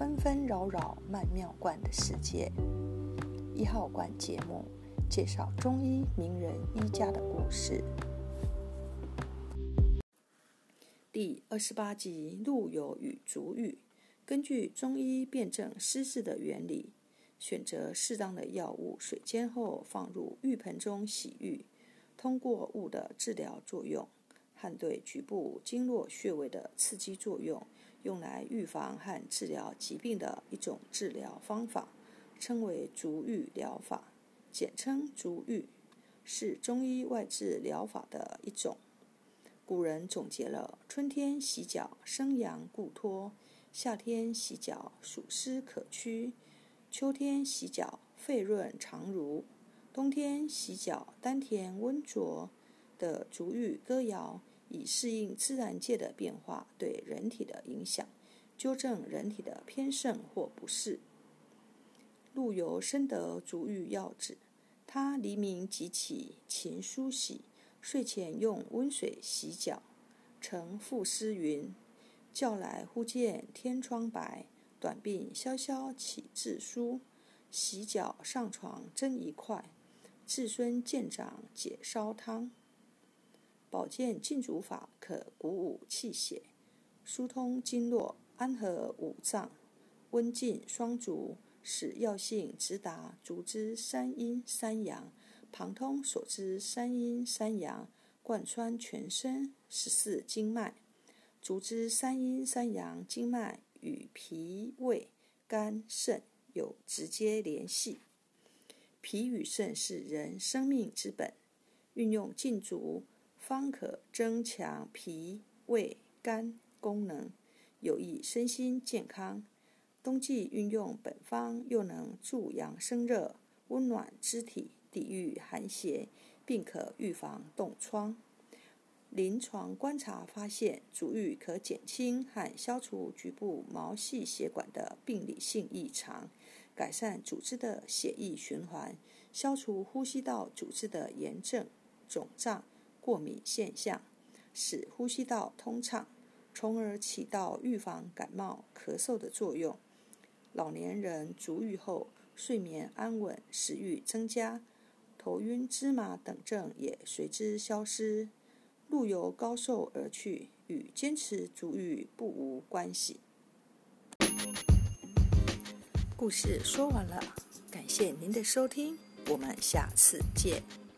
纷纷扰扰曼妙观的世界。一号馆节目介绍中医名人医家的故事。第二十八集：陆游与足浴。根据中医辨证施治的原理，选择适当的药物水煎后放入浴盆中洗浴，通过物的治疗作用和对局部经络穴位的刺激作用。用来预防和治疗疾病的一种治疗方法，称为足浴疗法，简称足浴，是中医外治疗法的一种。古人总结了：春天洗脚生阳固脱，夏天洗脚暑湿可驱，秋天洗脚肺润肠濡，冬天洗脚丹田温灼的足浴歌谣。以适应自然界的变化对人体的影响，纠正人体的偏盛或不适。陆游深得足浴要旨，他黎明即起勤梳洗，睡前用温水洗脚。曾赋诗云：“觉来忽见天窗白，短鬓萧萧起自梳。洗脚上床真一快，自孙见长解烧汤。”保健静足法可鼓舞气血，疏通经络，安和五脏，温静双足，使药性直达足之三阴三阳，旁通所知三阴三阳，贯穿全身十四经脉。足之三阴三阳经脉与脾胃肝肾有直接联系，脾与肾是人生命之本，运用静足。方可增强脾胃肝功能，有益身心健康。冬季运用本方，又能助阳生热，温暖肢体，抵御寒邪，并可预防冻疮。临床观察发现，足浴可减轻和消除局部毛细血管的病理性异常，改善组织的血液循环，消除呼吸道组织的炎症、肿胀。过敏现象，使呼吸道通畅，从而起到预防感冒、咳嗽的作用。老年人足浴后，睡眠安稳，食欲增加，头晕、芝麻等症也随之消失。陆游高寿而去，与坚持足浴不无关系。故事说完了，感谢您的收听，我们下次见。